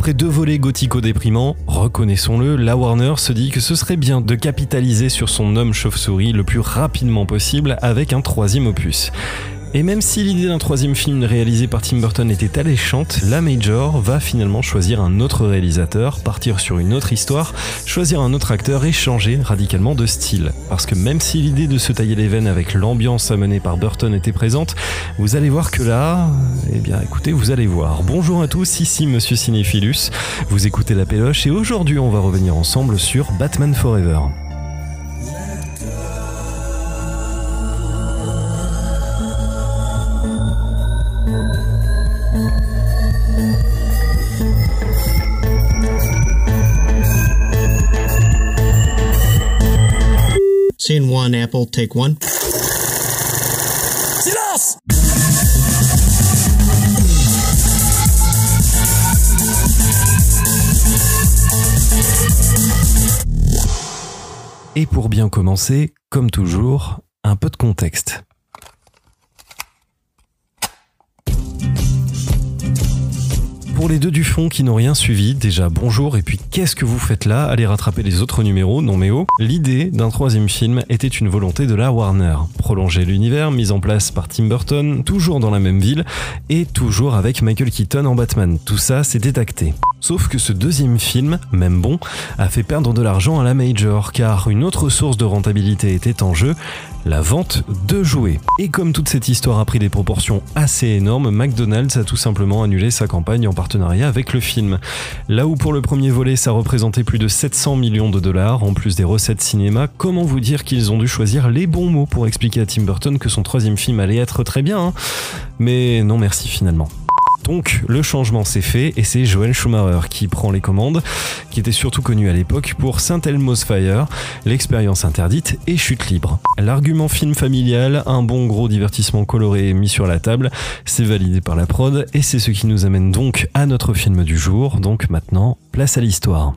Après deux volets gothico-déprimants, reconnaissons-le, la Warner se dit que ce serait bien de capitaliser sur son homme chauve-souris le plus rapidement possible avec un troisième opus. Et même si l'idée d'un troisième film réalisé par Tim Burton était alléchante, la Major va finalement choisir un autre réalisateur, partir sur une autre histoire, choisir un autre acteur et changer radicalement de style. Parce que même si l'idée de se tailler les veines avec l'ambiance amenée par Burton était présente, vous allez voir que là, eh bien écoutez, vous allez voir. Bonjour à tous, ici Monsieur Cinéphilus, vous écoutez La Péloche et aujourd'hui on va revenir ensemble sur Batman Forever. Scene one, Apple, take one. Silence Et pour bien commencer, comme toujours, un peu de contexte. Pour les deux du fond qui n'ont rien suivi, déjà bonjour et puis qu'est-ce que vous faites là? Allez rattraper les autres numéros, non mais oh L'idée d'un troisième film était une volonté de la Warner. Prolonger l'univers mis en place par Tim Burton, toujours dans la même ville et toujours avec Michael Keaton en Batman. Tout ça c'était acté. Sauf que ce deuxième film, même bon, a fait perdre de l'argent à la Major, car une autre source de rentabilité était en jeu, la vente de jouets. Et comme toute cette histoire a pris des proportions assez énormes, McDonald's a tout simplement annulé sa campagne en partenariat avec le film. Là où pour le premier volet ça représentait plus de 700 millions de dollars, en plus des recettes cinéma, comment vous dire qu'ils ont dû choisir les bons mots pour expliquer à Tim Burton que son troisième film allait être très bien hein Mais non merci finalement. Donc le changement s'est fait et c'est Joel Schumacher qui prend les commandes, qui était surtout connu à l'époque pour Saint Elmo's Fire, l'expérience interdite et chute libre. L'argument film familial, un bon gros divertissement coloré mis sur la table, c'est validé par la prod et c'est ce qui nous amène donc à notre film du jour. Donc maintenant, place à l'histoire.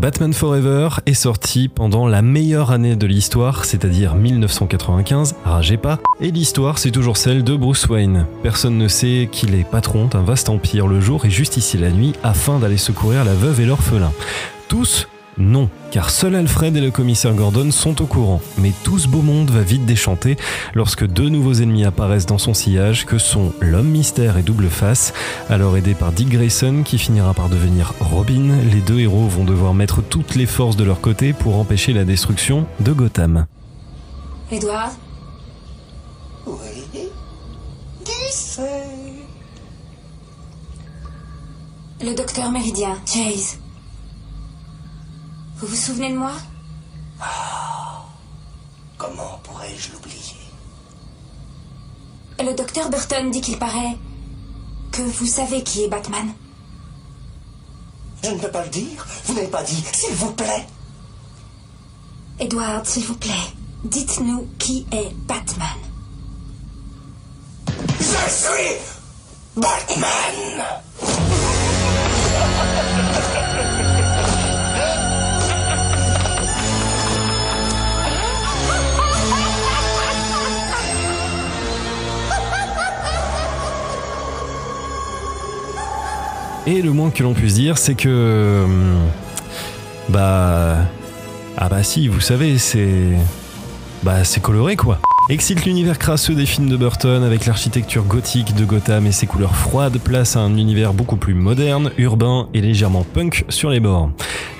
Batman Forever est sorti pendant la meilleure année de l'histoire, c'est-à-dire 1995, ragez pas, et l'histoire c'est toujours celle de Bruce Wayne. Personne ne sait qu'il est patron d'un vaste empire le jour et juste ici la nuit afin d'aller secourir la veuve et l'orphelin. Tous non, car seul Alfred et le commissaire Gordon sont au courant. Mais tout ce beau monde va vite déchanter lorsque deux nouveaux ennemis apparaissent dans son sillage, que sont l'homme mystère et double face. Alors aidé par Dick Grayson qui finira par devenir Robin, les deux héros vont devoir mettre toutes les forces de leur côté pour empêcher la destruction de Gotham. Edward Oui Le docteur Méridien, Chase. Vous vous souvenez de moi? Comment pourrais-je l'oublier? Le docteur Burton dit qu'il paraît que vous savez qui est Batman. Je ne peux pas le dire. Vous n'avez pas dit, s'il vous plaît. Edward, s'il vous plaît, dites-nous qui est Batman. Je suis Batman Et le moins que l'on puisse dire, c'est que. hum, Bah. Ah bah si, vous savez, c'est. Bah c'est coloré quoi. Excite l'univers crasseux des films de Burton avec l'architecture gothique de Gotham et ses couleurs froides place à un univers beaucoup plus moderne, urbain et légèrement punk sur les bords.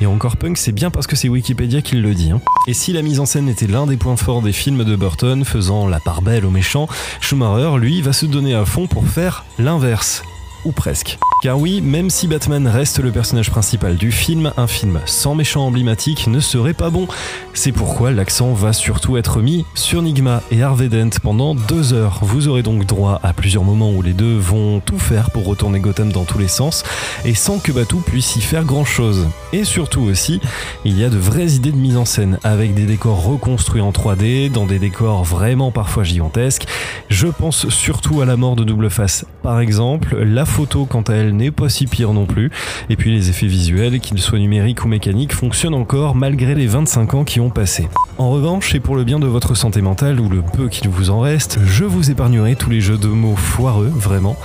Et encore punk, c'est bien parce que c'est Wikipédia qui le dit. hein. Et si la mise en scène était l'un des points forts des films de Burton, faisant la part belle aux méchants, Schumacher, lui, va se donner à fond pour faire l'inverse. Ou presque. Car oui, même si Batman reste le personnage principal du film, un film sans méchant emblématique ne serait pas bon. C'est pourquoi l'accent va surtout être mis sur Nigma et Harvey Dent pendant deux heures. Vous aurez donc droit à plusieurs moments où les deux vont tout faire pour retourner Gotham dans tous les sens, et sans que Batou puisse y faire grand chose. Et surtout aussi, il y a de vraies idées de mise en scène, avec des décors reconstruits en 3D, dans des décors vraiment parfois gigantesques. Je pense surtout à la mort de Double Face. Par exemple, la photo, quant à elle, n'est pas si pire non plus. Et puis les effets visuels, qu'ils soient numériques ou mécaniques, fonctionnent encore malgré les 25 ans qui ont passé. En revanche, et pour le bien de votre santé mentale ou le peu qu'il vous en reste, je vous épargnerai tous les jeux de mots foireux, vraiment.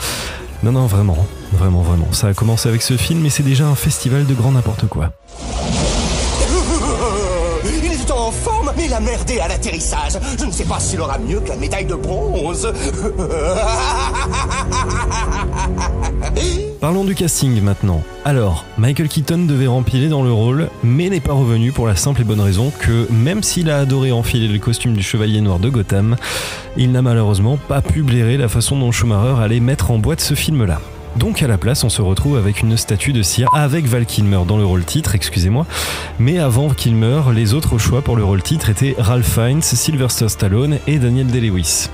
Non, non, vraiment, vraiment, vraiment. Ça a commencé avec ce film, mais c'est déjà un festival de grand n'importe quoi. Il est en forme, mais il a merdé à l'atterrissage. Je ne sais pas s'il aura mieux que la médaille de bronze. Parlons du casting maintenant. Alors, Michael Keaton devait rempiler dans le rôle, mais n'est pas revenu pour la simple et bonne raison que, même s'il a adoré enfiler le costume du Chevalier Noir de Gotham, il n'a malheureusement pas pu blairer la façon dont Schumacher allait mettre en boîte ce film-là. Donc à la place, on se retrouve avec une statue de cire avec Val Kilmer dans le rôle titre, excusez-moi. Mais avant Kilmer, les autres choix pour le rôle titre étaient Ralph Fiennes, Sylvester Stallone et Daniel Day-Lewis.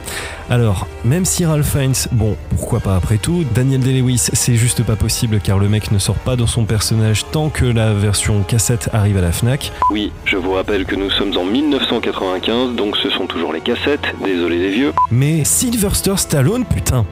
Alors, même si Ralph Fiennes, bon, pourquoi pas après tout, Daniel Day-Lewis, c'est juste pas possible car le mec ne sort pas dans son personnage tant que la version cassette arrive à la Fnac. Oui, je vous rappelle que nous sommes en 1995, donc ce sont toujours les cassettes, désolé les vieux. Mais Sylvester Stallone, putain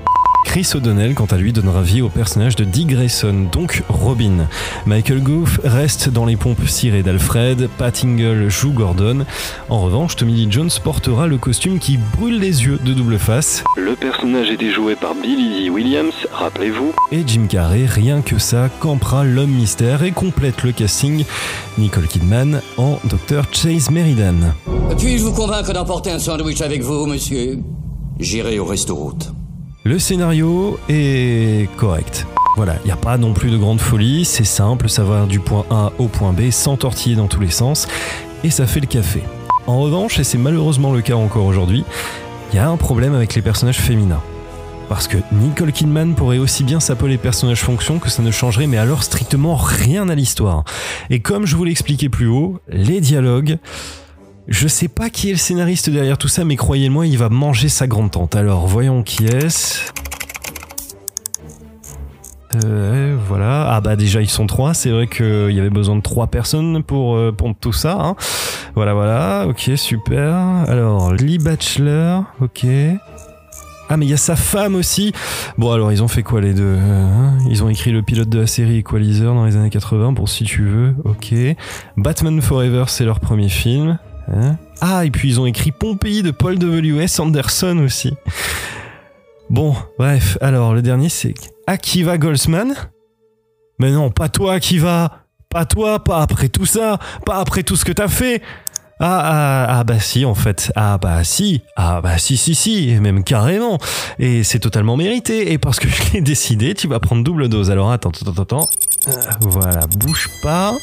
Chris O'Donnell, quant à lui, donnera vie au personnage de Dick Grayson, donc Robin. Michael Goof reste dans les pompes cirées d'Alfred, Pat Ingle joue Gordon. En revanche, Tommy Lee Jones portera le costume qui brûle les yeux de double face. Le personnage était joué par Billy Dee Williams, rappelez-vous. Et Jim Carrey, rien que ça, campera l'homme mystère et complète le casting. Nicole Kidman en Dr. Chase Meridan. Puis-je vous convaincre d'emporter un sandwich avec vous, monsieur? J'irai au resto Le scénario est correct. Voilà, il n'y a pas non plus de grande folie, c'est simple, ça va du point A au point B sans tortiller dans tous les sens, et ça fait le café. En revanche, et c'est malheureusement le cas encore aujourd'hui, il y a un problème avec les personnages féminins. Parce que Nicole Kidman pourrait aussi bien s'appeler personnage fonction que ça ne changerait mais alors strictement rien à l'histoire. Et comme je vous l'expliquais plus haut, les dialogues, je sais pas qui est le scénariste derrière tout ça, mais croyez-moi, il va manger sa grande tante. Alors, voyons qui est-ce. Euh, voilà. Ah bah déjà ils sont trois. C'est vrai qu'il y avait besoin de trois personnes pour euh, pour tout ça. hein. Voilà voilà. Ok super. Alors Lee Bachelor. Ok. Ah mais il y a sa femme aussi. Bon alors ils ont fait quoi les deux hein? Ils ont écrit le pilote de la série Equalizer dans les années 80 pour si tu veux. Ok. Batman Forever c'est leur premier film. Hein ah et puis ils ont écrit Pompéi de Paul W.S. Anderson aussi. Bon, bref, alors le dernier c'est Akiva Goldsman. Mais non, pas toi Akiva, pas toi, pas après tout ça, pas après tout ce que t'as fait. Ah, ah, ah bah si en fait, ah bah si, ah bah si si si, même carrément. Et c'est totalement mérité, et parce que je l'ai décidé, tu vas prendre double dose. Alors attends, attends, attends, attends. Euh, voilà, bouge pas.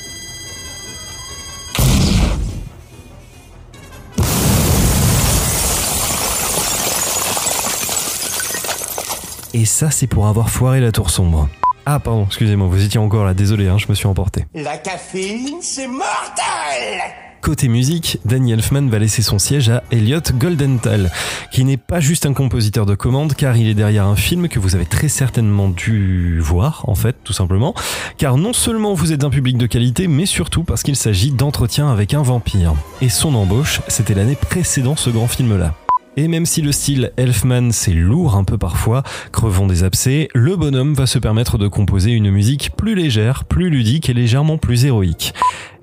Et ça, c'est pour avoir foiré la tour sombre. Ah, pardon, excusez-moi, vous étiez encore là, désolé, hein, je me suis emporté. La caféine, c'est mortel Côté musique, Danny Elfman va laisser son siège à Elliot Goldenthal, qui n'est pas juste un compositeur de commande, car il est derrière un film que vous avez très certainement dû voir, en fait, tout simplement, car non seulement vous êtes un public de qualité, mais surtout parce qu'il s'agit d'entretien avec un vampire. Et son embauche, c'était l'année précédant ce grand film-là. Et même si le style Elfman c'est lourd un peu parfois, crevons des abcès, le bonhomme va se permettre de composer une musique plus légère, plus ludique et légèrement plus héroïque.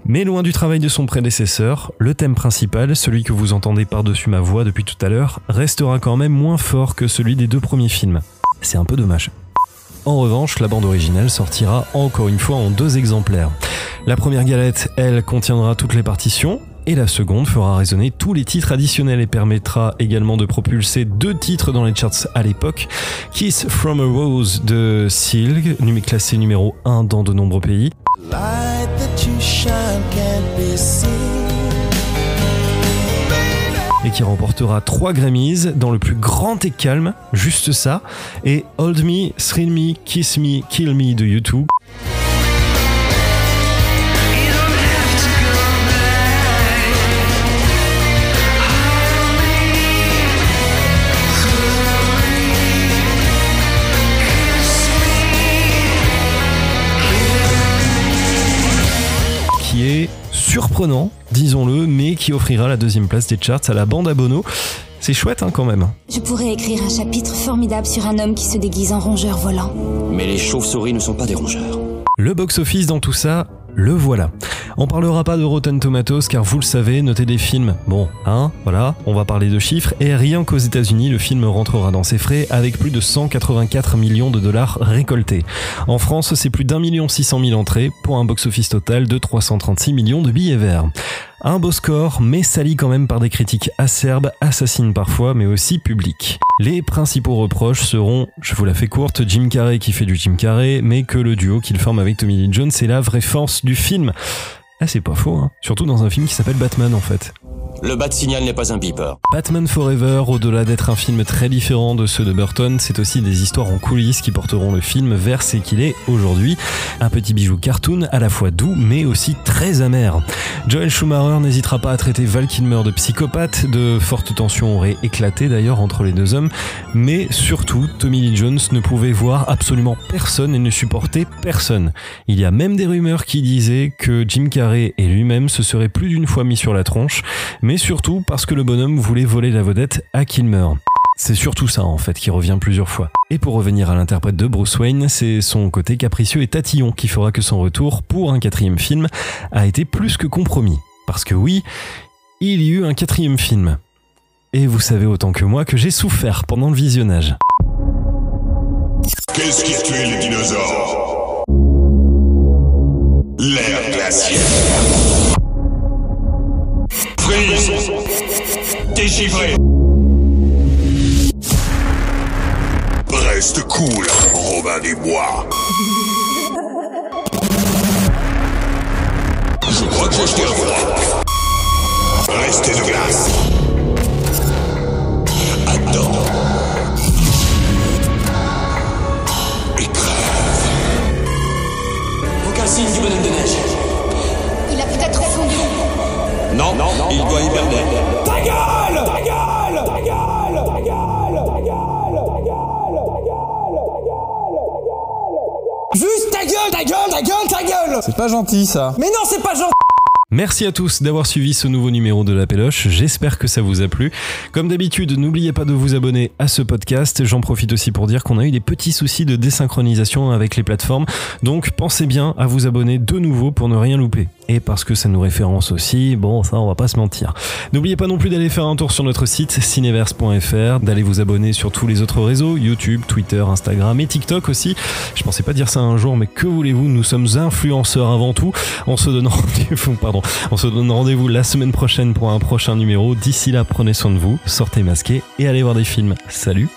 Mais loin du travail de son prédécesseur, le thème principal, celui que vous entendez par-dessus ma voix depuis tout à l'heure, restera quand même moins fort que celui des deux premiers films. C'est un peu dommage. En revanche, la bande originale sortira encore une fois en deux exemplaires. La première galette, elle, contiendra toutes les partitions, et la seconde fera résonner tous les titres additionnels et permettra également de propulser deux titres dans les charts à l'époque. Kiss from a Rose de Silg, numé- classé numéro 1 dans de nombreux pays. Et qui remportera 3 Grammys dans le plus grand et calme, juste ça, et Hold Me, Thrill Me, Kiss Me, Kill Me de YouTube. Surprenant, disons-le, mais qui offrira la deuxième place des charts à la bande à Bono. C'est chouette hein, quand même. Je pourrais écrire un chapitre formidable sur un homme qui se déguise en rongeur volant. Mais les chauves-souris ne sont pas des rongeurs. Le box-office dans tout ça, le voilà. On parlera pas de Rotten Tomatoes car vous le savez, notez des films. Bon, hein, voilà, on va parler de chiffres et rien qu'aux États-Unis, le film rentrera dans ses frais avec plus de 184 millions de dollars récoltés. En France, c'est plus d'un million six cent mille entrées pour un box-office total de 336 millions de billets verts. Un beau score, mais sali quand même par des critiques acerbes, assassines parfois, mais aussi publiques. Les principaux reproches seront, je vous la fais courte, Jim Carrey qui fait du Jim Carrey, mais que le duo qu'il forme avec Tommy Lee Jones est la vraie force du film. Ah, c'est pas faux, hein. Surtout dans un film qui s'appelle Batman en fait. Le bas de signal n'est pas un beeper. Batman Forever, au-delà d'être un film très différent de ceux de Burton, c'est aussi des histoires en coulisses qui porteront le film vers ce qu'il est aujourd'hui. Un petit bijou cartoon à la fois doux mais aussi très amer. Joel Schumacher n'hésitera pas à traiter Val Kilmer de psychopathe, de fortes tensions auraient éclaté d'ailleurs entre les deux hommes, mais surtout Tommy Lee Jones ne pouvait voir absolument personne et ne supportait personne. Il y a même des rumeurs qui disaient que Jim Carrey et lui-même se seraient plus d'une fois mis sur la tronche, mais surtout parce que le bonhomme voulait voler la vedette à Kilmer. C'est surtout ça en fait qui revient plusieurs fois. Et pour revenir à l'interprète de Bruce Wayne, c'est son côté capricieux et tatillon qui fera que son retour pour un quatrième film a été plus que compromis. Parce que oui, il y eut un quatrième film. Et vous savez autant que moi que j'ai souffert pendant le visionnage. Qu'est-ce qui a tué les dinosaures? L'ère glaciaire. Freeze Déchiffré Reste cool, Robin des Bois. Je je t'ai revois. Restez de glace. Attends. Et crève. Aucun signe du bonhomme Non, non, il doit hiberner. Ta gueule Ta gueule Ta gueule Ta gueule Ta gueule Juste ta gueule, ta gueule, ta gueule, ta gueule C'est pas gentil ça. Mais non, c'est pas gentil Merci à tous d'avoir suivi ce nouveau numéro de La Péloche. J'espère que ça vous a plu. Comme d'habitude, n'oubliez pas de vous abonner à ce podcast. J'en profite aussi pour dire qu'on a eu des petits soucis de désynchronisation avec les plateformes. Donc pensez bien à vous abonner de nouveau pour ne rien louper. Et parce que ça nous référence aussi, bon, ça on va pas se mentir. N'oubliez pas non plus d'aller faire un tour sur notre site cineverse.fr, d'aller vous abonner sur tous les autres réseaux, YouTube, Twitter, Instagram et TikTok aussi. Je pensais pas dire ça un jour, mais que voulez-vous, nous sommes influenceurs avant tout. On se donne rendez-vous, pardon, on se donne rendez-vous la semaine prochaine pour un prochain numéro. D'ici là, prenez soin de vous, sortez masqués et allez voir des films. Salut